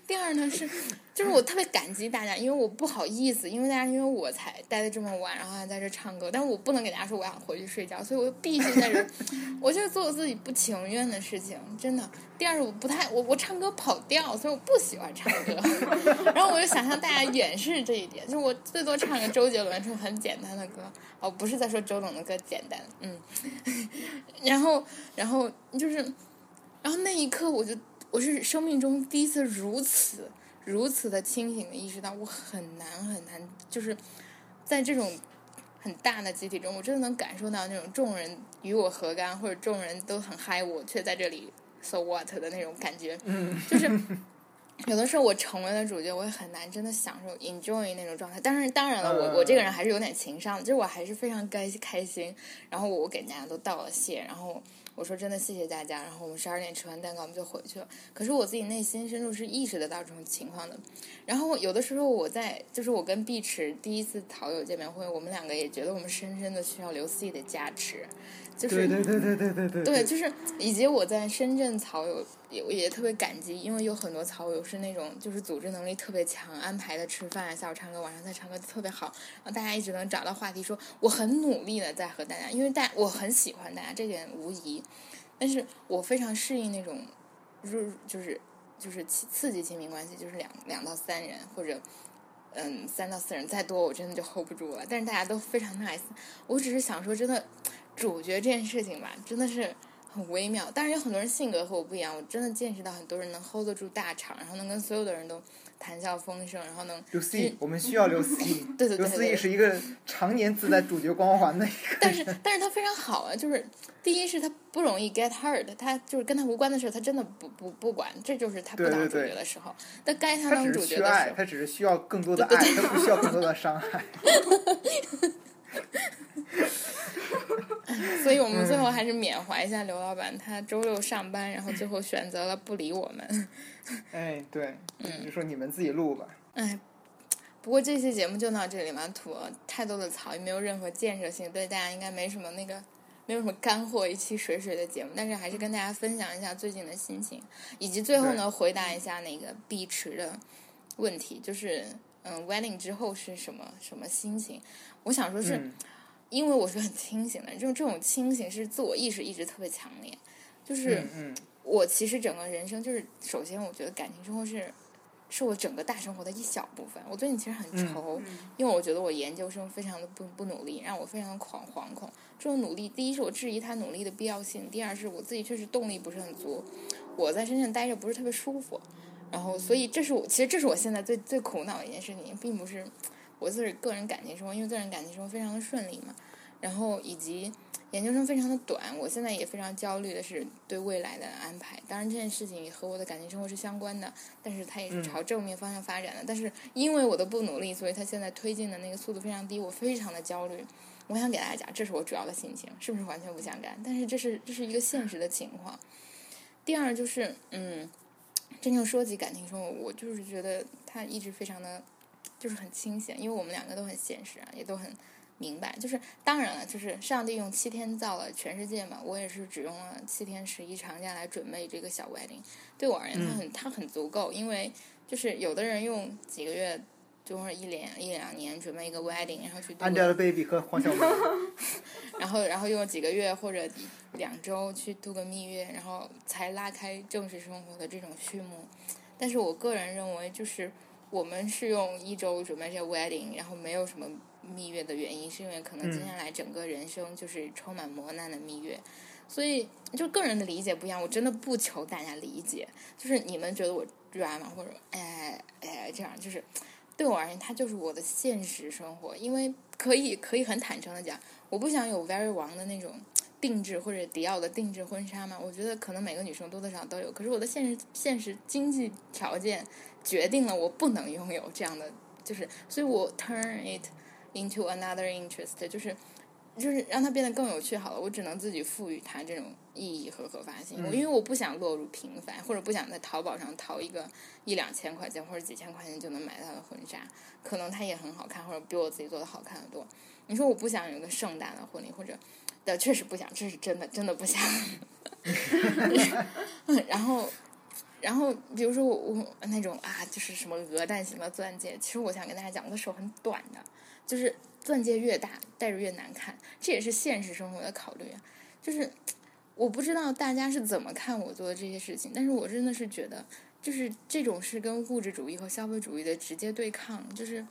第二呢是，就是我特别感激大家，因为我不好意思，因为大家因为我才待的这么晚，然后还在这唱歌，但是我不能给大家说我想回去睡觉，所以我必须在这，我就做我自己不情愿的事情，真的。第二是，我不太我我唱歌跑调，所以我不喜欢唱歌。然后我就想向大家掩饰这一点，就是我最多唱个周杰伦这种很简单的歌。哦，不是在说周董的歌简单，嗯。然后，然后就是，然后那一刻我就我是生命中第一次如此如此的清醒的意识到，我很难很难，就是在这种很大的集体中，我真的能感受到那种众人与我何干，或者众人都很嗨，我却在这里 so what 的那种感觉，嗯 就是。有的时候我成为了主角，我也很难真的享受 enjoy 那种状态。但是，当然了，我我这个人还是有点情商的，就是我还是非常开开心。然后我给大家都道了谢，然后我说真的谢谢大家。然后我们十二点吃完蛋糕，我们就回去了。可是我自己内心深处是意识得到这种情况的。然后有的时候我在，就是我跟碧池第一次讨友见面会，我们两个也觉得我们深深的需要刘思义的加持。就是对对对对对对对，对，就是以及我在深圳草友也也特别感激，因为有很多草友是那种就是组织能力特别强，安排的吃饭、下午唱歌、晚上再唱歌特别好，然后大家一直能找到话题说，我很努力的在和大家，因为大我很喜欢大家，这点无疑，但是我非常适应那种入就是就是刺刺激亲密关系，就是两两到三人或者。嗯，三到四人再多，我真的就 hold 不住了。但是大家都非常 nice，我只是想说，真的，主角这件事情吧，真的是很微妙。但是有很多人性格和我不一样，我真的见识到很多人能 hold 得住大场，然后能跟所有的人都谈笑风生，然后能刘思义，我们需要刘思义。对对对刘思义是一个常年自带主角光环的一个。但是但是他非常好啊，就是第一是他不容易 get hurt，他就是跟他无关的事，他真的不不不管，这就是他不当主角的时候。但该他他当主只是需要爱，角的时候，他只是需要更多的爱，他不需要更多的伤害。所以我们最后还是缅怀一下刘老板，他周六上班，然后最后选择了不理我们。哎，对，嗯就说你们自己录吧。哎，不过这期节目就到这里嘛，吐了太多的槽，也没有任何建设性，对大家应该没什么那个。没有什么干货，一期水水的节目，但是还是跟大家分享一下最近的心情，以及最后呢，回答一下那个碧池的问题，就是嗯，wedding 之后是什么什么心情？我想说是，嗯因为我是很清醒的，就是这种清醒是自我意识一直特别强烈，就是。我其实整个人生就是，首先我觉得感情生活是，是我整个大生活的一小部分。我最近其实很愁，因为我觉得我研究生非常的不不努力，让我非常的狂惶恐。这种努力，第一是我质疑他努力的必要性，第二是我自己确实动力不是很足，我在深圳待着不是特别舒服。然后，所以这是我其实这是我现在最最苦恼的一件事情，并不是我自己个人感情生活，因为个人感情生活非常的顺利嘛。然后以及研究生非常的短，我现在也非常焦虑的是对未来的安排。当然这件事情也和我的感情生活是相关的，但是它也是朝正面方向发展的。但是因为我的不努力，所以它现在推进的那个速度非常低，我非常的焦虑。我想给大家讲，这是我主要的心情，是不是完全不想干？但是这是这是一个现实的情况。第二就是，嗯，真正说起感情生活，我就是觉得它一直非常的，就是很清闲，因为我们两个都很现实啊，也都很明白。就是当然了，就是上帝用七天造了全世界嘛，我也是只用了七天十一长假来准备这个小 wedding。对我而言，它很它很足够，因为就是有的人用几个月。就是一两一两年准备一个 wedding，然后去 Angelababy 和黄晓明，然后然后用几个月或者两周去度个蜜月，然后才拉开正式生活的这种序幕。但是我个人认为，就是我们是用一周准备这个 wedding，然后没有什么蜜月的原因，是因为可能接下来整个人生就是充满磨难的蜜月。所以就个人的理解不一样，我真的不求大家理解，就是你们觉得我 drama 或者哎哎这样，就是对我而言，它就是我的现实生活。因为可以可以很坦诚的讲，我不想有 very 王的那种定制或者迪奥的定制婚纱嘛。我觉得可能每个女生多多少少都有，可是我的现实现实经济条件决定了我不能拥有这样的，就是所以我 turn it into another interest，就是。就是让它变得更有趣好了，我只能自己赋予它这种意义和合法性。我因为我不想落入平凡，或者不想在淘宝上淘一个一两千块钱或者几千块钱就能买到的婚纱，可能它也很好看，或者比我自己做的好看的多。你说我不想有一个盛大的婚礼，或者的确实不想，这是真的，真的不想。然后，然后比如说我我那种啊，就是什么鹅蛋型的钻戒，其实我想跟大家讲，我的手很短的，就是。钻戒越大，戴着越难看，这也是现实生活的考虑。就是我不知道大家是怎么看我做的这些事情，但是我真的是觉得，就是这种是跟物质主义和消费主义的直接对抗，就是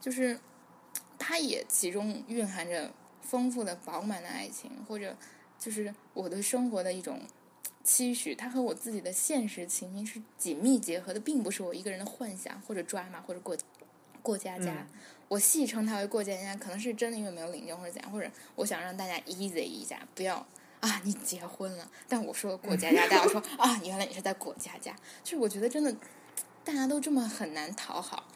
就是它也其中蕴含着丰富的、饱满的爱情，或者就是我对生活的一种期许，它和我自己的现实情形是紧密结合的，并不是我一个人的幻想或者抓马或者过过家家。我戏称它为过家家，可能是真的因为没有领证或者怎样，或者我想让大家 easy 一下，不要啊你结婚了，但我说过家家，大家说 啊原来你是在过家家，就是我觉得真的大家都这么很难讨好。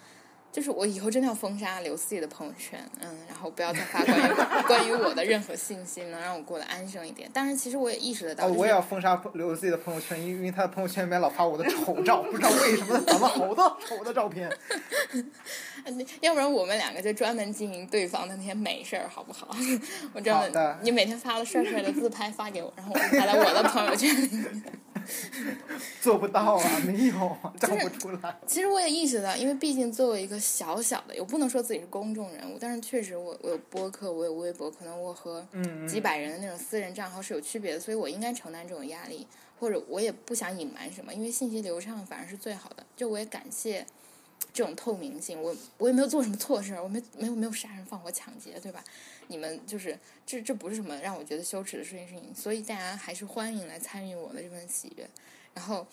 就是我以后真的要封杀刘思雨的朋友圈，嗯，然后不要再发关于 关于我的任何信息，能让我过得安生一点。但是其实我也意识得到，哦，我也要封杀刘思雨的朋友圈，因为他的朋友圈里面老发我的丑照，不知道为什么他长了好多丑的照片。要不然我们两个就专门经营对方的那些美事儿，好不好？我专门，你每天发了帅帅的自拍发给我，然后我发到我的朋友圈里面。做不到啊，没有，长不出来。其实我也意识到，因为毕竟作为一个小小的，我不能说自己是公众人物，但是确实我我有播客，我有微博，可能我和几百人的那种私人账号是有区别的，所以我应该承担这种压力，或者我也不想隐瞒什么，因为信息流畅反而是最好的。就我也感谢这种透明性，我我也没有做什么错事，我没没有没有杀人放火抢劫，对吧？你们就是这这不是什么让我觉得羞耻的事情，事情，所以大家还是欢迎来参与我的这份喜悦。然后，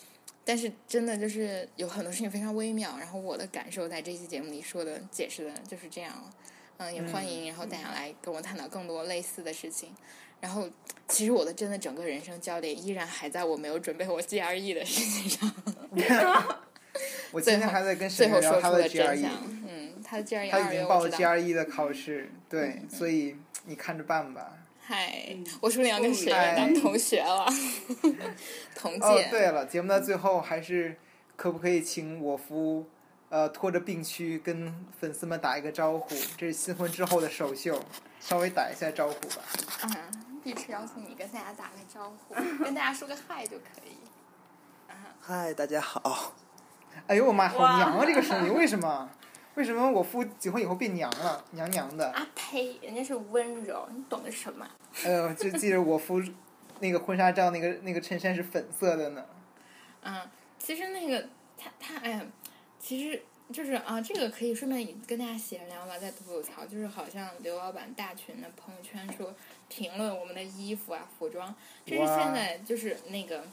但是真的就是有很多事情非常微妙，然后我的感受在这期节目里说的解释的就是这样了。嗯，也欢迎然后大家来跟我探讨更多类似的事情。然后，其实我的真的整个人生焦点依然还在我没有准备我 GRE 的事情上。我今天还在跟沈聊他的 GRE。嗯，他的 GRE 他已经报了 GRE 的考试，对，所以你看着办吧。嗨，我说你要跟谁当同学了？同届。哦，对了，节目的最后还是可不可以请我夫呃拖着病躯跟粉丝们打一个招呼？这是新婚之后的首秀，稍微打一下招呼吧。嗯，碧池邀请你跟大家打个招呼，跟大家说个嗨就可以。嗨，大家好。哎呦我妈，好娘啊！这个声音为什么？为什么我夫结婚以后变娘了，娘娘的？啊呸！人家是温柔，你懂得什么？哎呦，就记着我夫 那个婚纱照，那个那个衬衫是粉色的呢。嗯，其实那个他他哎呀，其实就是啊，这个可以顺便跟大家闲聊吧，在吐吐槽，就是好像刘老板大群的朋友圈说评论我们的衣服啊、服装，这是现在就是那个，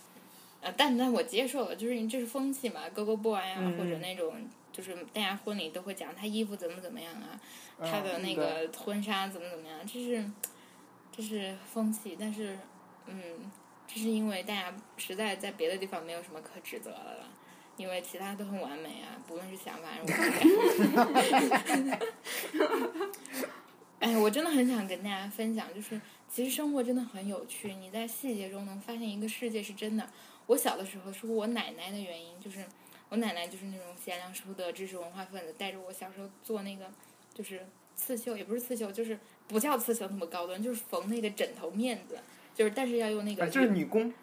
呃，但但我接受了，就是这是风气嘛，Go Go Boy 啊，嗯或者那种就是大家婚礼都会讲他衣服怎么怎么样啊，他的嗯那个婚纱怎么怎么样，这是这是风气，但是嗯，这是因为大家实在在别的地方没有什么可指责的了。因为其他都很完美啊，不论是想法还是我感。哎，我真的很想跟大家分享，就是其实生活真的很有趣，你在细节中能发现一个世界是真的。我小的时候是我奶奶的原因，就是我奶奶就是那种贤良淑德、知识文化分子，带着我小时候做那个就是刺绣，也不是刺绣，就是不叫刺绣那么高端，就是缝那个枕头面子，就是但是要用那个啊，就是女工。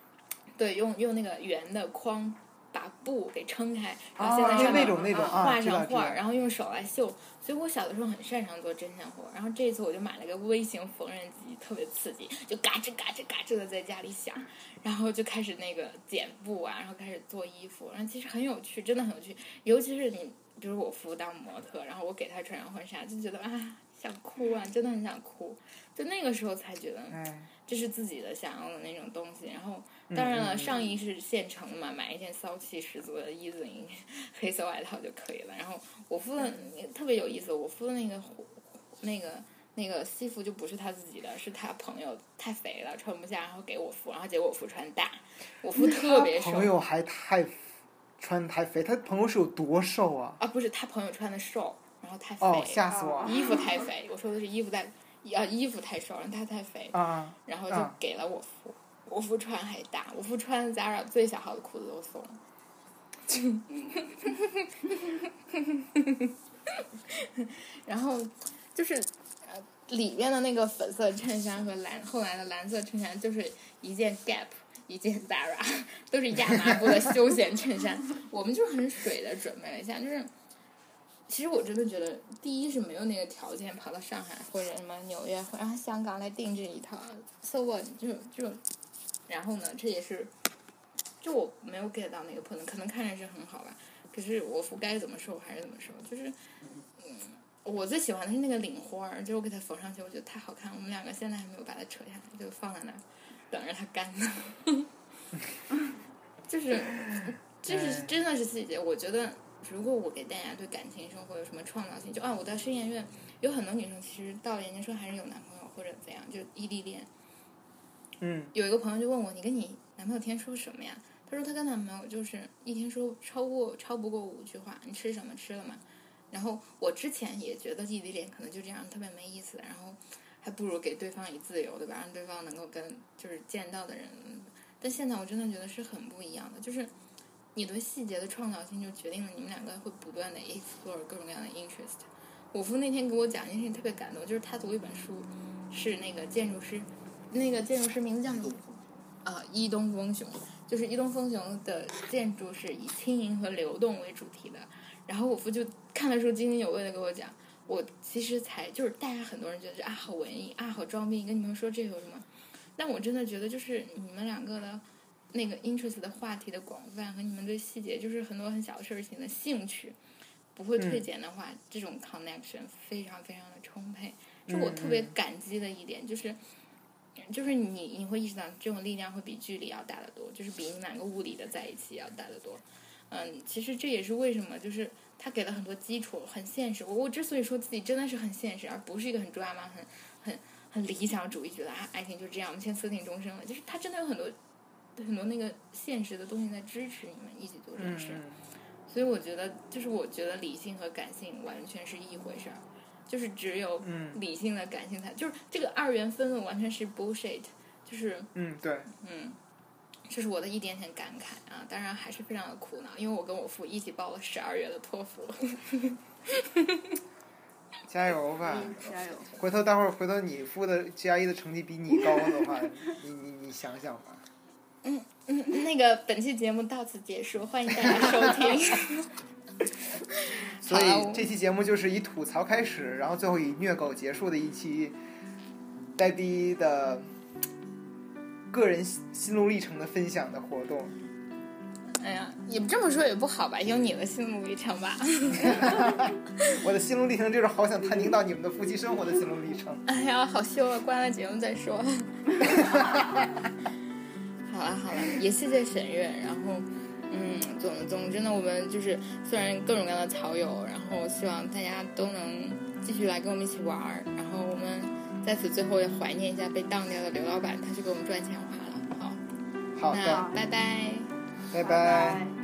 对，用用那个圆的框把布给撑开，然后现在上面那种那种啊，画上画，然后用手来绣。所以我小的时候很擅长做针线活，然后这一次我就买了个微型缝纫机，特别刺激，就嘎吱嘎吱嘎吱的在家里响，然后就开始那个剪布啊，然后开始做衣服，然后其实很有趣，真的很有趣，尤其是你，比如我夫当模特，然后我给他穿上婚纱，就觉得啊想哭啊，真的很想哭，就那个时候才觉得哎，这是自己的想要的那种东西。然后，当然了，上衣是现成的嘛，买一件骚气十足的一字领黑色外套就可以了。然后我夫的特别有意思，我夫的那个那个那个西服就不是他自己的，是他朋友太肥了穿不下，然后给我夫，然后结果我夫穿大，我 夫特别瘦朋友还太穿太肥，他朋友是有多瘦啊？啊，不是他朋友穿的瘦，然后太肥，哦，吓死我了衣服太肥，我说的是衣服太啊衣服太瘦，然后他太肥，啊！然后就啊给了我夫，我夫穿还大，我夫穿 Zara 最小号的裤子都松了。然后就是呃里面的那个粉色衬衫和蓝后来的蓝色衬衫就是一件 Gap。一件 Zara 都是亚麻布的休闲衬衫，我们就很水的准备了一下，就是其实我真的觉得，第一是没有那个条件跑到上海或者什么纽约或者香港来定制一套，so what 就就，然后呢，这也是，就我没有 get 到那个 point，可能看着是很好吧，可是我该怎么收还是怎么说，就是，嗯，我最喜欢的是那个领花，就我给它缝上去，我觉得太好看，我们两个现在还没有把它扯下来，就放在那儿，等着它干呢，就是，这是真的是细节，我觉得。如果我给大家对感情生活有什么创造性，就啊，我到深研院，有很多女生其实到了研究生还是有男朋友或者怎样，就异地恋。嗯，有一个朋友就问我，你跟你男朋友天天说什么呀？他说他跟男朋友就是一天说超过超不过五句话，你吃什么吃了吗？然后我之前也觉得异地恋可能就这样特别没意思，然后还不如给对方以自由，对吧？让对方能够跟就是见到的人，但现在我真的觉得是很不一样的，就是。你对细节的创造性就决定了你们两个会不断的 explore 各种各样的 interest。我夫那天给我讲一件事情特别感动，就是他读一本书，是那个建筑师，那个建筑师名字叫什么？啊，伊东丰雄，就是伊东丰雄的建筑是以轻盈和流动为主题的。然后我夫就看了书津津有味的给我讲，我其实才就是大家很多人觉得啊好文艺啊好装逼，跟你们说这有什么？但我真的觉得就是你们两个的。那个 interest 的话题的广泛和你们对细节，就是很多很小的事情的兴趣，不会退减的话，这种 connection 非常非常的充沛，是我特别感激的一点，就是就是你你会意识到这种力量会比距离要大得多，就是比你们两个物理的在一起要大得多。嗯，其实这也是为什么，就是他给了很多基础，很现实。我我之所以说自己真的是很现实，而不是一个很抓马、很很很理想主义，觉得啊爱情就这样，我们先私定终生了，就是他真的有很多。很多那个现实的东西在支持你们一起做这件事，嗯所以我觉得，就是我觉得理性和感性完全是一回事儿，就是只有嗯理性的感性才，就是这个二元分论完全是 bullshit，就是嗯，对，嗯，这是我的一点点感慨啊，当然还是非常的苦恼，因为我跟我父一起报了十二月的托福，加油吧！嗯，加油！回头待会儿回头你夫的 GRE 的成绩比你高的话，你你你想想吧。嗯嗯，那个本期节目到此结束，欢迎大家收听。所以这期节目就是以吐槽开始，然后最后以虐狗结束的一期呆逼的个人心心路历程的分享的活动。哎呀，也这么说也不好吧，有你的心路历程吧。我的心路历程就是好想探听到你们的夫妻生活的心路历程。哎呀，好羞啊！关了节目再说。好了好了，也谢谢沈月。然后，嗯，总总之呢，我们就是虽然各种各样的草友，然后希望大家都能继续来跟我们一起玩儿。然后我们在此最后也怀念一下被当掉的刘老板，他去给我们赚钱花了。好，好的，那拜拜。拜拜